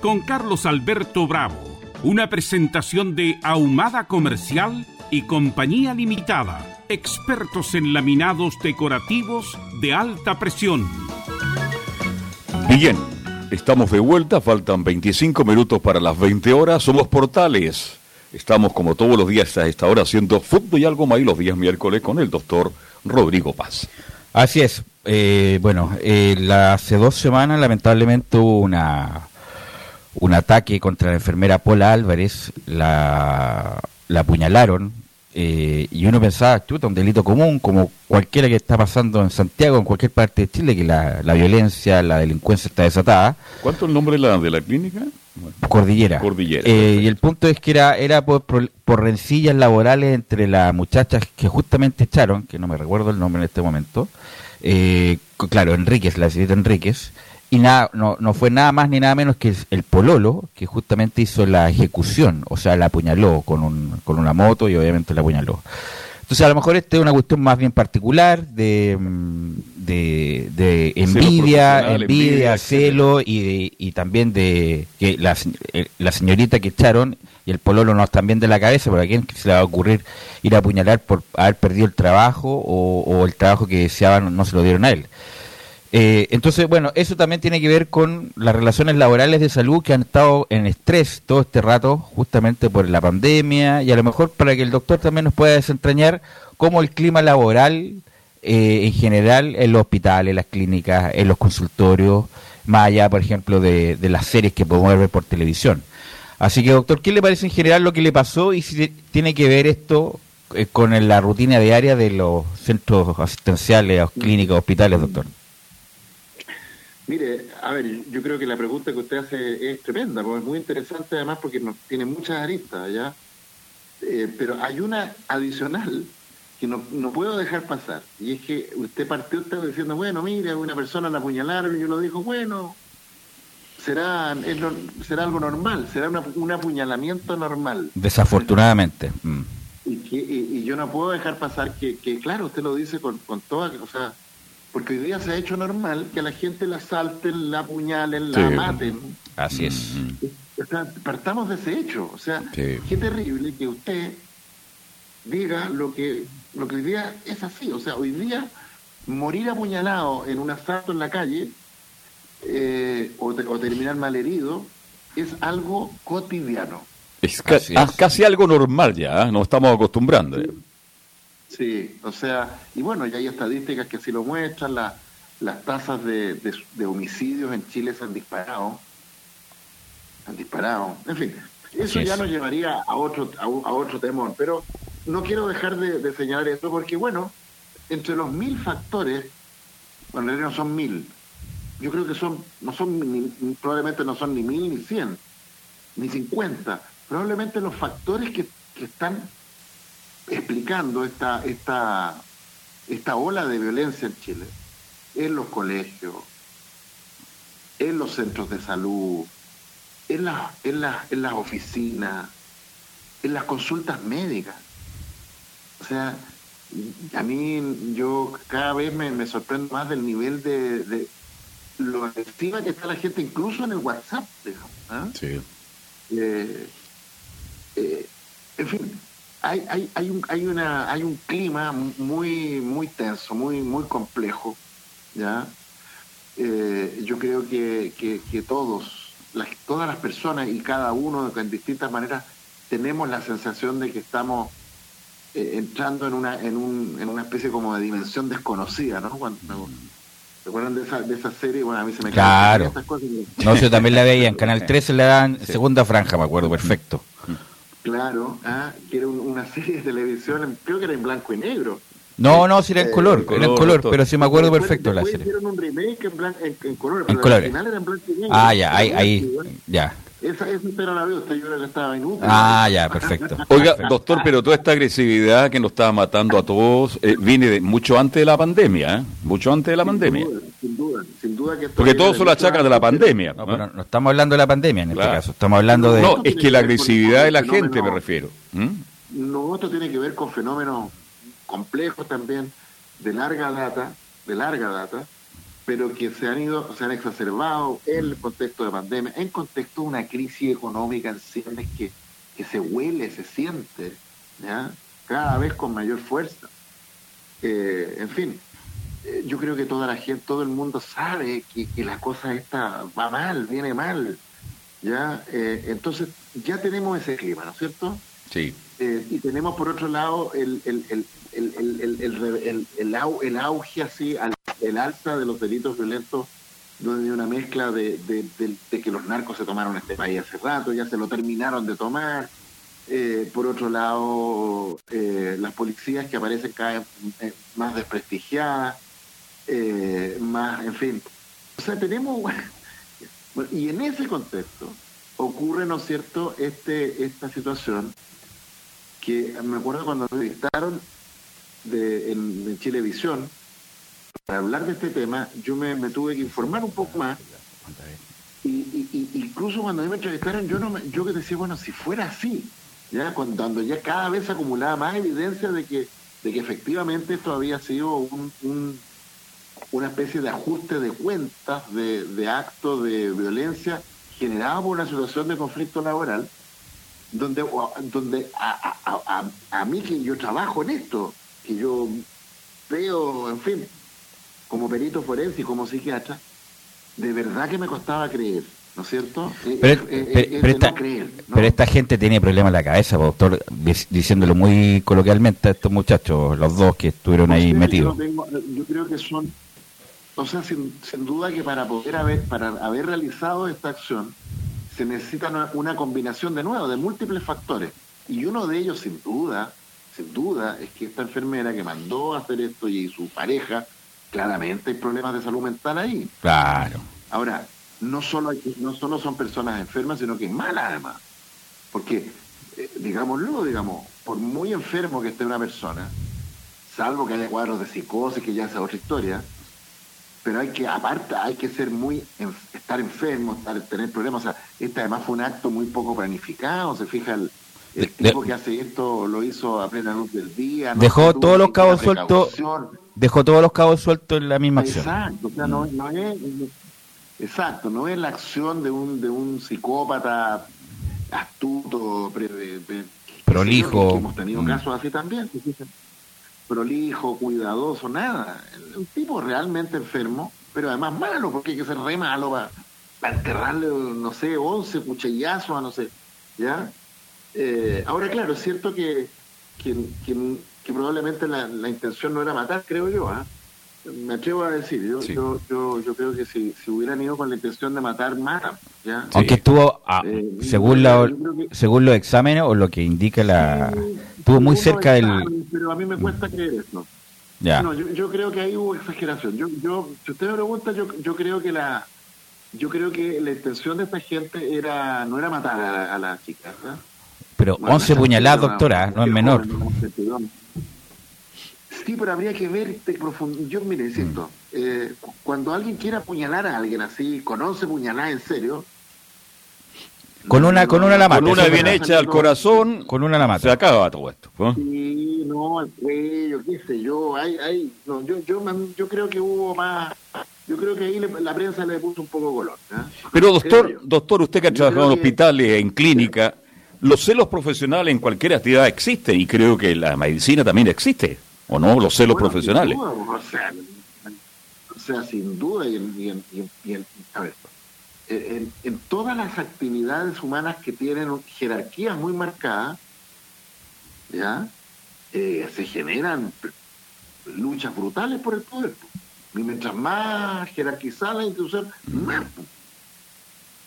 con Carlos Alberto Bravo, una presentación de Ahumada Comercial y Compañía Limitada, expertos en laminados decorativos de alta presión. Bien, estamos de vuelta, faltan 25 minutos para las 20 horas, somos portales. Estamos como todos los días a esta hora haciendo fútbol y algo más y los días miércoles con el doctor Rodrigo Paz. Así es. Eh, bueno, eh, hace dos semanas lamentablemente hubo una un ataque contra la enfermera Paula Álvarez, la, la apuñalaron eh, y uno pensaba, chuta, un delito común, como cualquiera que está pasando en Santiago, en cualquier parte de Chile, que la, la violencia, la delincuencia está desatada. ¿Cuánto es el nombre de la, de la clínica? Cordillera. Cordillera. Eh, y el punto es que era, era por, por, por rencillas laborales entre las muchachas que justamente echaron, que no me recuerdo el nombre en este momento, eh, claro, Enríquez, la señorita Enríquez, y nada, no, no fue nada más ni nada menos que el Pololo, que justamente hizo la ejecución, o sea, la apuñaló con, un, con una moto y obviamente la apuñaló. Entonces, a lo mejor esta es una cuestión más bien particular de, de, de envidia, envidia, celo y, y también de que la, eh, la señorita que echaron y el pololo no están bien de la cabeza, porque a quién se le va a ocurrir ir a apuñalar por haber perdido el trabajo o, o el trabajo que deseaban no se lo dieron a él. Eh, entonces, bueno, eso también tiene que ver con las relaciones laborales de salud que han estado en estrés todo este rato, justamente por la pandemia, y a lo mejor para que el doctor también nos pueda desentrañar cómo el clima laboral eh, en general en los hospitales, las clínicas, en los consultorios, más allá, por ejemplo, de, de las series que podemos ver por televisión. Así que, doctor, ¿qué le parece en general lo que le pasó y si tiene que ver esto eh, con la rutina diaria de los centros asistenciales, clínicas, hospitales, doctor? Mire, a ver, yo creo que la pregunta que usted hace es tremenda, porque es muy interesante además porque nos, tiene muchas aristas, ¿ya? Eh, pero hay una adicional que no, no puedo dejar pasar, y es que usted partió usted diciendo, bueno, mire, a una persona la apuñalaron, y yo lo dijo, bueno, será, es será algo normal, será una- un apuñalamiento normal. Desafortunadamente. mm. Y, que, y, y yo no puedo dejar pasar que, que, claro, usted lo dice con, con toda, o sea, porque hoy día se ha hecho normal que a la gente la salten, la apuñalen, la Sí. maten. Así es. O sea, partamos de ese hecho. O sea, Sí. qué terrible que usted diga lo que, lo que hoy día es así. O sea, hoy día morir apuñalado en un asalto en la calle eh, o, te- o terminar malherido es algo cotidiano. Es, ca- ah, es. casi algo normal ya, ¿eh? nos estamos acostumbrando. Sí, o sea, y bueno, ya hay estadísticas que así lo muestran, la- las tasas de, de- de homicidios en Chile se han disparado, han disparado, en fin, eso ya nos llevaría a otro, a, otro temor, pero no quiero dejar de, de señalar esto porque, bueno, entre los mil factores, bueno, en realidad no son mil, yo creo que son, no son, ni- ni- probablemente no son ni mil ni cien, ni cincuenta, probablemente los factores que, que están explicando esta, esta, esta ola de violencia en Chile, en los colegios, en los centros de salud, en, las en, las en las oficinas, en las consultas médicas. O sea, a mí yo cada vez me, me sorprendo más del nivel de, de lo activa que está la gente, incluso en el WhatsApp, digamos, ¿ah? Sí. Eh, eh, en fin, hay, hay, hay, un, hay, una, hay un clima muy, muy tenso, muy, muy complejo, ¿ya? Eh, yo creo que, que, que todos, las, todas las personas y cada uno en distintas maneras tenemos la sensación de que estamos eh, entrando en una, en, un, en una especie como de dimensión desconocida, ¿no? Cuando, ¿Se acuerdan de esa, de esa serie? Bueno, a mí se me Claro. estas cosas. No, yo también la veía en Canal (laughs) 13, le dan segunda franja, me acuerdo, perfecto. Claro, ah, que era un- una serie de televisión, creo que era en blanco y negro. No, no, si era en Eh, color, era en color, color, doctor. pero sí me acuerdo Después- perfecto de la después serie. hicieron un remake en, blan- en, en color, En al final era en blanco y negro. Ah, ya, ahí, Era ahí, ya. Esa, esa pero la veo, yo creo que estaba inútil. Ah, ya, perfecto. (laughs) Oiga, doctor, pero toda esta agresividad que nos estaba matando a todos eh, viene de mucho antes de la pandemia, ¿eh? Mucho antes de la Sin pandemia. duda, Sin duda, sin duda que Porque todos lo mucho achacan de la pandemia. No, ¿no? pero no estamos hablando de la pandemia en este Claro. caso, estamos hablando de... No, es que la agresividad de la gente me refiero. ¿Mm? No, esto tiene que ver con fenómenos complejos también, de larga data, de larga data, pero que se han ido, se han exacerbado en el contexto de pandemia, en contexto de una crisis económica en sí, que, que se huele, se siente, ¿ya? cada vez con mayor fuerza. Eh, en fin, eh, yo creo que toda la gente, todo el mundo sabe que, que la cosa esta va mal, viene mal. ¿ya? Eh, entonces, ya tenemos ese clima, ¿no es cierto? Sí. Eh, y tenemos por otro lado el, el, el, el, auge así, al- el alza de los delitos violentos, donde una mezcla de, de, de- de que los narcos se tomaron este país hace rato, ya se lo terminaron de tomar. Eh, por otro lado, eh, las policías que aparecen cada vez eh, más desprestigiadas, eh, más, en fin. O sea, tenemos... Bueno, (laughs) y en ese contexto ocurre, ¿no es cierto?, este, esta situación que me acuerdo cuando me entrevistaron de, en, Chilevisión para hablar de este tema, yo me, tuve que informar un poco más. Y, incluso cuando me entrevistaron yo no me, yo que decía bueno si fuera así ya cuando, ya cada vez se acumulaba más evidencia de que de que efectivamente esto había sido un, un- una especie de ajuste de cuentas de, de actos de violencia generado por una situación de conflicto laboral donde donde a, a- a- a- mí que yo trabajo en esto que yo veo en fin como perito forense y como psiquiatra de verdad que me costaba creer ¿no es cierto? Eh, Pero, eh, eh, pero- es pero de esta, no creer, ¿no? pero esta gente tiene problemas en la cabeza, po, doctor, dic- diciéndolo muy coloquialmente a estos muchachos, los dos que estuvieron ahí metidos. Yo, no tengo- yo creo que son, o sea, sin, sin duda que para poder haber, para haber realizado esta acción, se necesita una, una combinación de nuevo, de múltiples factores. Y uno de ellos, sin duda, sin duda, es que esta enfermera que mandó a hacer esto y su pareja, claramente hay problemas de salud mental ahí. Claro. Ahora, no solo, hay- no solo son personas enfermas, sino que es mala además. Porque, eh, digámoslo, digamos, por muy enfermo que esté una persona, salvo que haya cuadros de psicosis, que ya es otra historia, pero hay que, aparte, hay que ser muy, estar enfermo, estar, tener problemas. O sea, este además fue un acto muy poco planificado, se fija el, el tipo que hace esto lo hizo a plena luz del día. dejó todos los cabos sueltos. Dejó todos los cabos sueltos en la misma acción. Exacto, o sea, no, no es, exacto, no es la acción de un, de un psicópata astuto, prolijo. hemos tenido mm. casos así también, prolijo, cuidadoso, nada. Un tipo realmente enfermo, pero además malo, porque hay que ser re malo para, enterrarle, no sé, 11 cuchillazos a no sé, ¿ya? Eh, ahora, claro, es cierto que, que, que, probablemente la, la, intención no era matar, creo yo, ¿ah? Me atrevo a decir, yo, yo, yo, yo, creo que si, si hubieran ido con la intención de matar, matan. ¿ya? Aunque estuvo, ah, eh, según, la, según los exámenes o lo que indica la... estuvo muy cerca del... Pero a mí me cuesta creer eso. Ya. No, yo, yo, creo que ahí hubo exageración. Yo, yo, si usted me pregunta, yo, yo creo que la yo creo que la intención de esta gente era no era matar a, a la chica. ¿verdad? Pero 11 puñaladas, doctora, no es menor. Sí, pero habría que ver este Yo, mire, siento, eh, cuando alguien quiera apuñalar a alguien así, con 11 puñaladas en serio. Con una, con una la mata. Con una bien hecha al corazón, con una la mata. Se acaba todo esto. Sí, no, al cuello, qué sé yo. Hay, hay, no, yo, yo, yo creo que hubo más. Yo creo que ahí la prensa le puso un poco color. ¿eh? Pero doctor, doctor, usted que ha trabajado en hospitales, en clínica, los celos profesionales en cualquier actividad existen y creo que la medicina también existe, ¿o no? Los celos profesionales. o, sea, sin duda, y, en, a ver, en, todas las actividades humanas que tienen jerarquías muy marcadas, ¿ya? Eh, se generan luchas brutales por el poder. Y mientras más jerarquizada la institución, más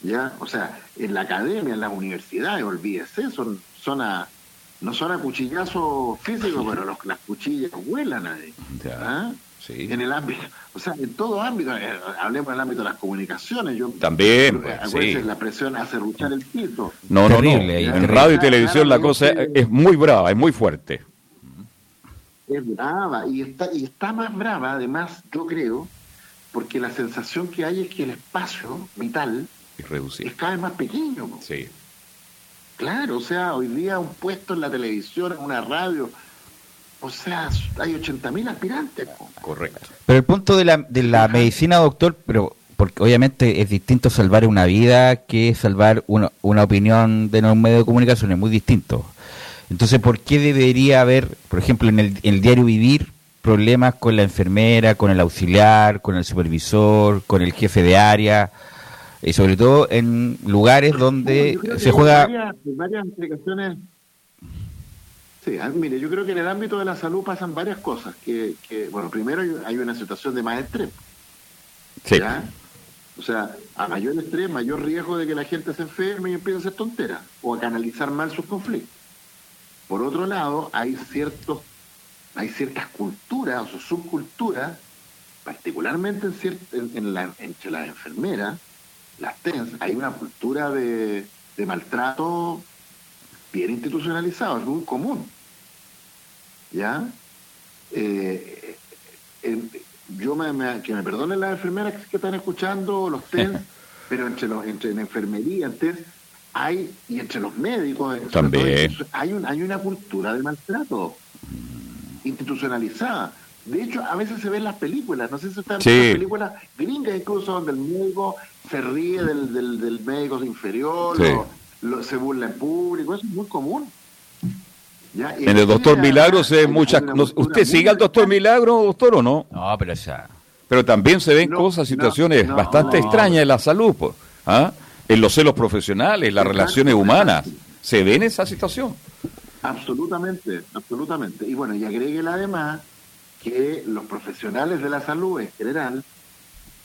¿ya? O sea, en la academia, en las universidades, olvídese, son, son a, no son a cuchillazos físicos, pero los, las cuchillas vuelan ahí. ¿ah? Sí. En el ámbito, o sea, en todo ámbito, eh, hablemos del ámbito de las comunicaciones. Yo, También, pues, la presión hace ruchar el pito. No, no, no. En radio y televisión la cosa es muy brava, es muy fuerte. Es brava, y está, y está más brava, además, yo creo, porque la sensación que hay es que el espacio vital. Es cada vez más pequeño. Sí. Claro, o sea, hoy día un puesto en la televisión, en una radio, o sea, hay 80.000 aspirantes. Correcto. Pero el punto de la, de la medicina, doctor, pero porque obviamente es distinto salvar una vida que salvar una, una opinión de un medio de comunicación, es muy distinto. Entonces, ¿por qué debería haber, por ejemplo, en el, en el diario Vivir, problemas con la enfermera, con el auxiliar, con el supervisor, con el jefe de área? Y sobre todo en lugares donde se juega... Varias, explicaciones. Sí, ah, mire, yo creo que en el ámbito de la salud pasan varias cosas. Que, bueno, primero hay, una situación de más estrés. Sí. O sea, a mayor estrés, mayor riesgo de que la gente se enferme y empiece a hacer tonteras o a canalizar mal sus conflictos. Por otro lado, hay ciertos, hay ciertas culturas o subculturas, particularmente en, en la, entre las enfermeras, las TENS, hay una cultura de, maltrato bien institucionalizado, es muy común. ¿Ya? Eh, yo me, que me perdonen las enfermeras que están escuchando, los (laughs) TENS, pero entre los entre la enfermería, TENS, hay, y entre los médicos, también hay, un, hay una cultura de maltrato institucionalizada. De hecho, a veces se ven las películas, no sé si están sí. las películas gringas incluso, donde el médico se ríe del, del, médico inferior, se burla en público, eso es muy común. En el doctor Milagro se ven muchas... ¿Usted sigue al doctor Milagro, doctor, o no? No, pero ya... Pero también se ven cosas, situaciones bastante extrañas en la salud, pues, ¿ah? en los celos profesionales, las relaciones humanas. ¿Se ven esa situación? Absolutamente, absolutamente. Y bueno, y agréguele además que los profesionales de la salud en general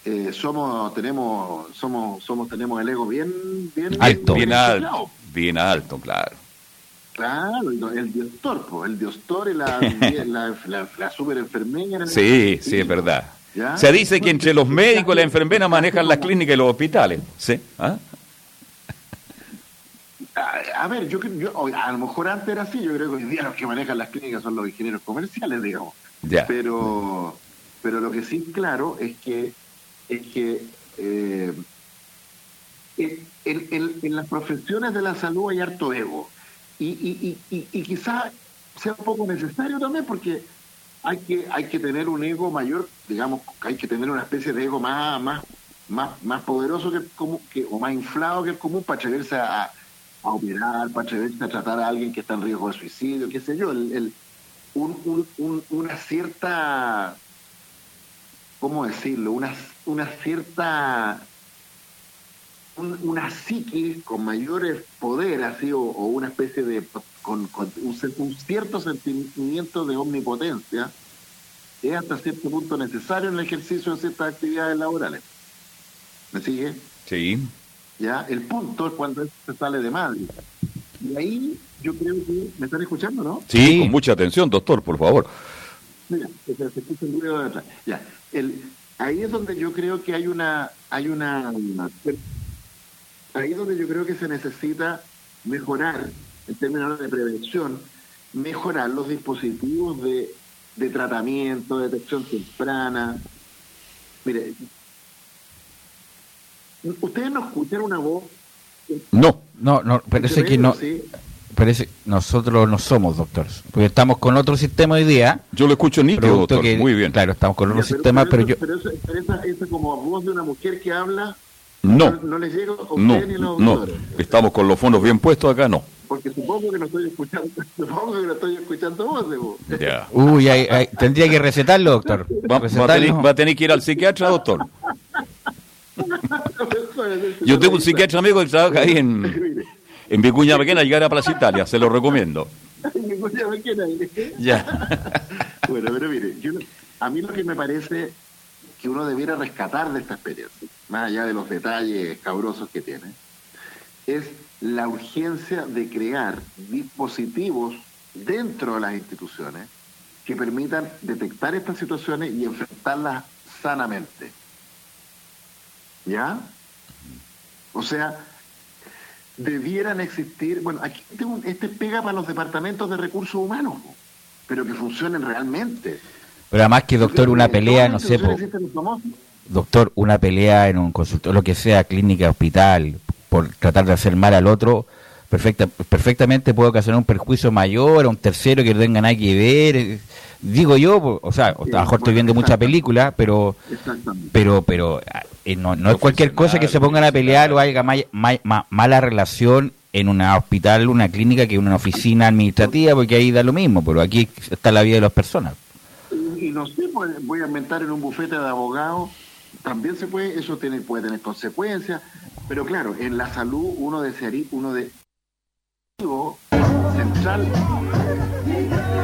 eh, somos tenemos somos somos tenemos el ego bien bien alto. Bien, alto bien alto claro. Claro el diostor el diostor y (laughs) la, la, la, super enfermera sí sí es verdad. Se dice que entre los médicos y las enfermeras manejan las clínicas y los hospitales sí ¿Ah? a, ver yo, yo a lo mejor antes era así yo creo que hoy día los que manejan las clínicas son los ingenieros comerciales digamos pero Pero lo que sí claro es que, es que eh, en, las profesiones de la salud hay harto ego. Y, y, y, y quizás sea un poco necesario también porque hay que hay que tener un ego mayor, digamos, hay que tener una especie de ego más más más, más poderoso que el común, que, o más inflado que el común para atreverse a, operar, para atreverse a tratar a alguien que está en riesgo de suicidio, qué sé yo, el un, un, una cierta, ¿cómo decirlo? Una, una cierta una psique con mayores poder así o, una especie de con, un, cierto sentimiento de omnipotencia es hasta cierto punto necesario en el ejercicio de ciertas actividades laborales. ¿Me sigue? Sí. Ya, el punto es cuando se sale de madre. Y ahí yo creo que me están escuchando, ¿no? Sí, con mucha atención, doctor, por favor. Mira, se, escucha el ruido de atrás. Ya, el, ahí es donde yo creo que hay una hay una ahí es donde yo creo que se necesita mejorar, en términos de prevención, mejorar los dispositivos de, de tratamiento, detección temprana. Mire, ¿ustedes no escuchan una voz? No, no, no, parece que no. Parece nosotros no somos doctores, porque estamos con otro sistema hoy día. Yo lo escucho nítido, doctor, muy bien. Claro, estamos con otro sistema, pero, yo... Pero, esa, esa como voz de una mujer que habla no. No, les llega a no, ni los no. Estamos con los fondos bien puestos acá, no. Porque supongo que no estoy escuchando, (laughs) supongo que no estoy escuchando voz de vos. Ya. Uy, hay, hay, tendría que recetarlo, doctor. Va, va, a tener, va, a tener, que ir al psiquiatra, doctor. (laughs) Yo tengo un psiquiatra amigo que trabaja ahí en, en Vicuña Pequeña, llegar a Plaza Italia, se lo recomiendo. (laughs) Vicuña Pequeña. Ya. (laughs) bueno, pero mire, yo, a mí lo que me parece que uno debiera rescatar de esta experiencia, más allá de los detalles cabrosos que tiene, es la urgencia de crear dispositivos dentro de las instituciones que permitan detectar estas situaciones y enfrentarlas sanamente. ¿Ya? O sea, debieran existir, bueno, aquí este, este pega para los departamentos de recursos humanos, pero que funcionen realmente pero además que, doctor, una pelea, no sé, doctor, una pelea en un consultorio, lo que sea, clínica, hospital, por tratar de hacer mal al otro, perfecta, perfectamente puede ocasionar un perjuicio mayor a un tercero que no tenga nada que ver. Digo yo, o sea, a lo mejor estoy viendo mucha película, pero pero pero eh, no, no es cualquier cosa que se pongan a pelear o haya mala relación en un hospital, una clínica que en una oficina administrativa, porque ahí da lo mismo, pero aquí está la vida de las personas. Y no sé, pues, voy a inventar en un bufete de abogados, también se puede, eso tiene, puede tener consecuencias, pero claro, en la salud uno desearía, uno de central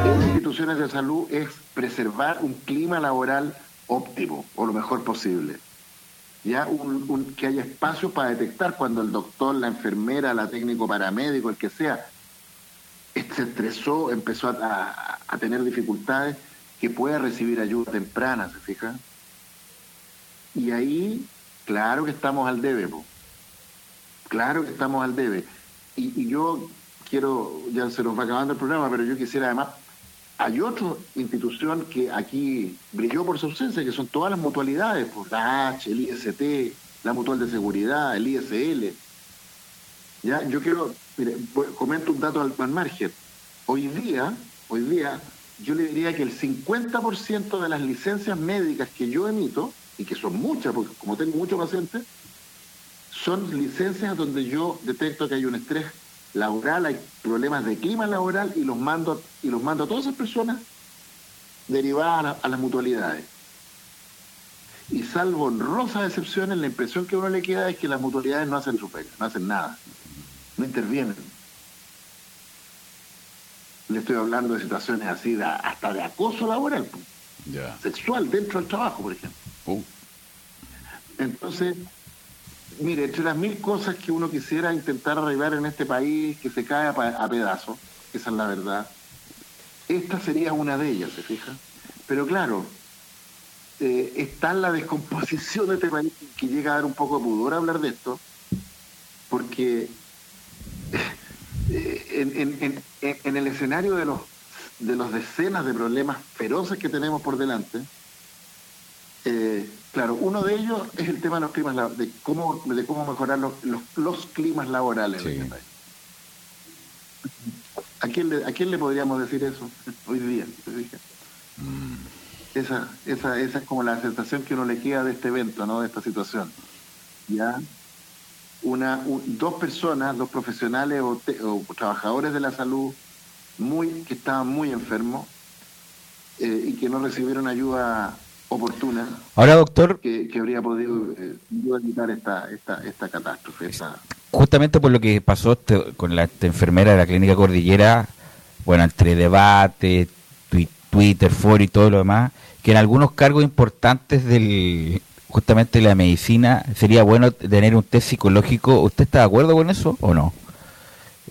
en instituciones de salud es preservar un clima laboral óptimo o lo mejor posible. Ya un, que haya espacio para detectar cuando el doctor, la enfermera, la técnico paramédico, el que sea, se estresó, empezó a, a tener dificultades, que pueda recibir ayuda temprana, ¿se fija? Y ahí, claro que estamos al debe, claro que estamos al debe. Y, yo quiero, ya se nos va acabando el programa, pero yo quisiera además, hay otra institución que aquí brilló por su ausencia, que son todas las mutualidades, pues, la H, el IST, la Mutual de Seguridad, el ISL. Ya, yo quiero, mire, comento un dato al, al margen. Hoy día, hoy día, yo le diría que el 50% de las licencias médicas que yo emito, y que son muchas, porque como tengo muchos pacientes, son licencias donde yo detecto que hay un estrés laboral, hay problemas de clima laboral y los mando, y los mando a todas esas personas derivadas a, las mutualidades. Y salvo honrosas excepciones, la impresión que a uno le queda es que las mutualidades no hacen su pega, no hacen nada, no intervienen le estoy hablando de situaciones así, hasta de acoso laboral, sexual dentro del trabajo, por ejemplo. Uh. Entonces, mire, entre las mil cosas que uno quisiera intentar arreglar en este país, que se cae a, pedazos, esa es la verdad, esta sería una de ellas, ¿se fija? Pero claro, eh, está la descomposición de este país que llega a dar un poco de pudor hablar de esto, porque en, el escenario de los, de los decenas de problemas feroces que tenemos por delante, Eh, claro, uno de ellos es el tema de los climas, de cómo, de cómo mejorar los, los, climas laborales en este país. ¿A quién, le, ¿A quién le podríamos decir eso (laughs) hoy día? Mm. Esa, esa, esa es como la sensación que uno le queda de este evento, ¿no? De esta situación. Ya una, dos personas, dos profesionales o, trabajadores de la salud muy que estaban muy enfermos eh, y que no recibieron ayuda oportuna. Ahora, doctor. Que, habría podido eh, evitar esta, esta, esta catástrofe. Justamente por lo que pasó este, con la enfermera de la clínica Cordillera, bueno, entre debate, Twitter, foro y todo lo demás, que en algunos cargos importantes del justamente la medicina sería bueno tener un test psicológico. ¿Usted está de acuerdo con eso o no?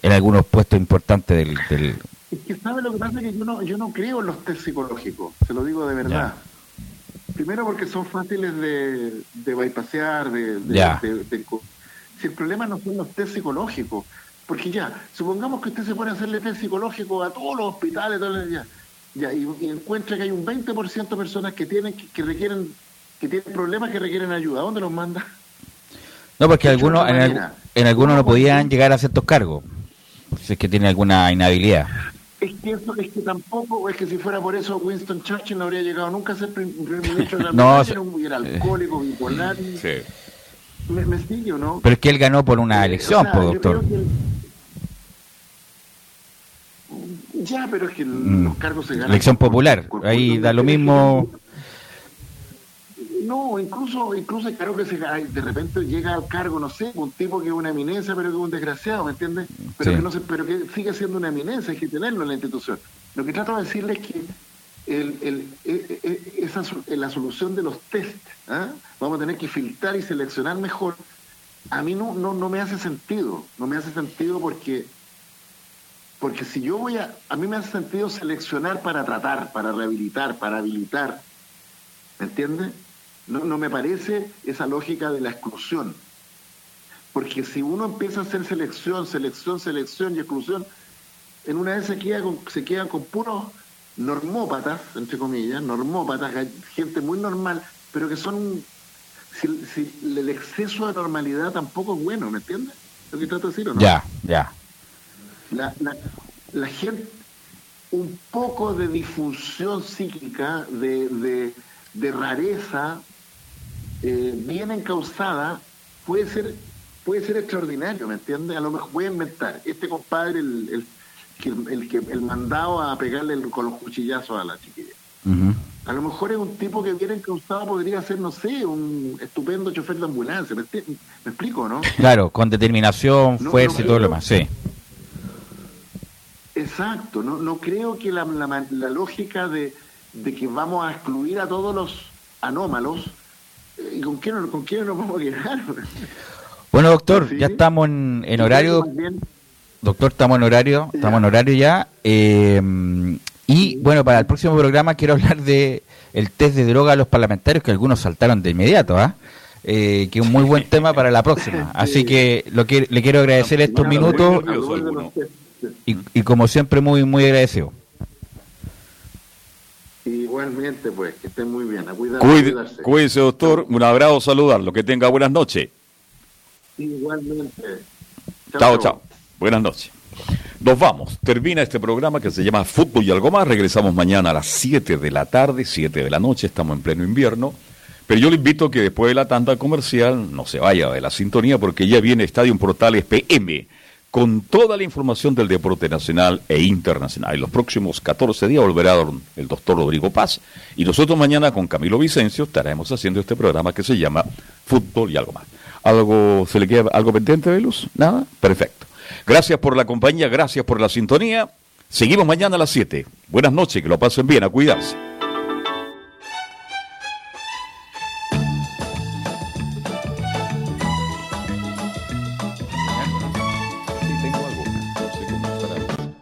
En algunos puestos importantes del... del... Es que sabe lo que pasa que yo no, yo no creo en los test psicológicos, se lo digo de verdad. Primero porque son fáciles de, de bypassear, de, si el problema no son los test psicológicos, porque ya, supongamos que usted se pone a hacerle test psicológico a todos los hospitales, todos ya, ya y, encuentra que hay un 20% de personas que tienen que, requieren que tienen problemas que requieren ayuda, ¿dónde los manda? No, porque algunos en, en algunos no podían llegar a ciertos cargos, si es que tiene alguna inhabilidad. Es que, eso, es que tampoco, es que si fuera por eso Winston Churchill no habría llegado nunca a ser primer (laughs) ministro de la no, era alcohólico, bipolar. Sí. Me, me sigue, no? Pero es que él ganó por una eh, elección, doctor. Ya, pero es que mm. los cargos se ganan. Elección popular, ahí da lo mismo. No, incluso, incluso claro que se, de repente llega al cargo, no sé, un tipo que es una eminencia, pero que es un desgraciado, ¿me entiendes? Pero, que no sé, pero que sigue siendo una eminencia, hay que tenerlo en la institución. Lo que trato de decirle es que el, el, e, e, e, esa, la solución de los test, ¿ah? vamos a tener que filtrar y seleccionar mejor, a mí no, no, no me hace sentido, no me hace sentido porque porque si yo voy a, a mí me hace sentido seleccionar para tratar, para rehabilitar, para habilitar, ¿me entiendes? No, no me parece esa lógica de la exclusión. Porque si uno empieza a hacer selección, selección, selección y exclusión, en una vez se, queda con, se quedan con puros normópatas, entre comillas, normópatas, gente muy normal, pero que son... Si, el exceso de normalidad tampoco es bueno, ¿me entiendes? Lo que trato de decir, ¿o no? Ya, ya. La, la, la gente, un poco de difusión psíquica, de, de, de rareza, eh, bien encausada, puede ser puede ser extraordinario, ¿me entiendes? A lo mejor voy a inventar. Este compadre, el, el, el, que, el mandado a pegarle con los cuchillazos a la chiquilla. A lo mejor es un tipo que bien encausado podría ser, no sé, un estupendo chofer de ambulancia. ¿Me, explico, no? (laughs) Claro, con determinación, fuerza y todo lo demás, sí. Exacto, no, no creo que la, la, lógica de, de que vamos a excluir a todos los anómalos ¿Y con quién, con quién nos vamos a quedar? (laughs) Bueno, doctor, ya estamos en, en horario. Doctor, estamos en horario, estamos en horario ya. Eh, y bueno, para el próximo programa quiero (laughs) hablar de el test de droga a los parlamentarios, que algunos saltaron de inmediato, ¿ah? Eh, que es un muy buen tema para la próxima. (laughs) Así que lo que le quiero agradecer estos minutos y, y como siempre muy muy agradecido. Igualmente, pues, que estén muy bien. cuídese, doctor. Un abrazo, saludarlo. Que tenga buenas noches. Igualmente. Chao, chao. Buenas noches. Nos vamos. Termina este programa que se llama Fútbol y algo más. Regresamos mañana a las 7 de la tarde, 7 de la noche. Estamos en pleno invierno. Pero yo le invito a que después de la tanda comercial no se vaya de la sintonía porque ya viene Estadio Portales PM con toda la información del deporte nacional e internacional. En los próximos 14 días volverá el doctor Rodrigo Paz y nosotros mañana con Camilo Vicencio estaremos haciendo este programa que se llama Fútbol y algo más. ¿Algo se le queda algo pendiente, Velus? ¿Nada? Perfecto. Gracias por la compañía, gracias por la sintonía. Seguimos mañana a las 7. Buenas noches, que lo pasen bien, a cuidarse.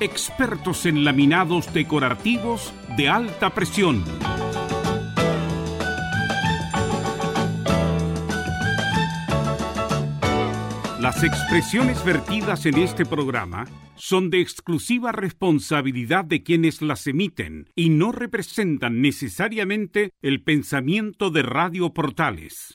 expertos en laminados decorativos de alta presión. Las expresiones vertidas en este programa son de exclusiva responsabilidad de quienes las emiten y no representan necesariamente el pensamiento de Radio Portales.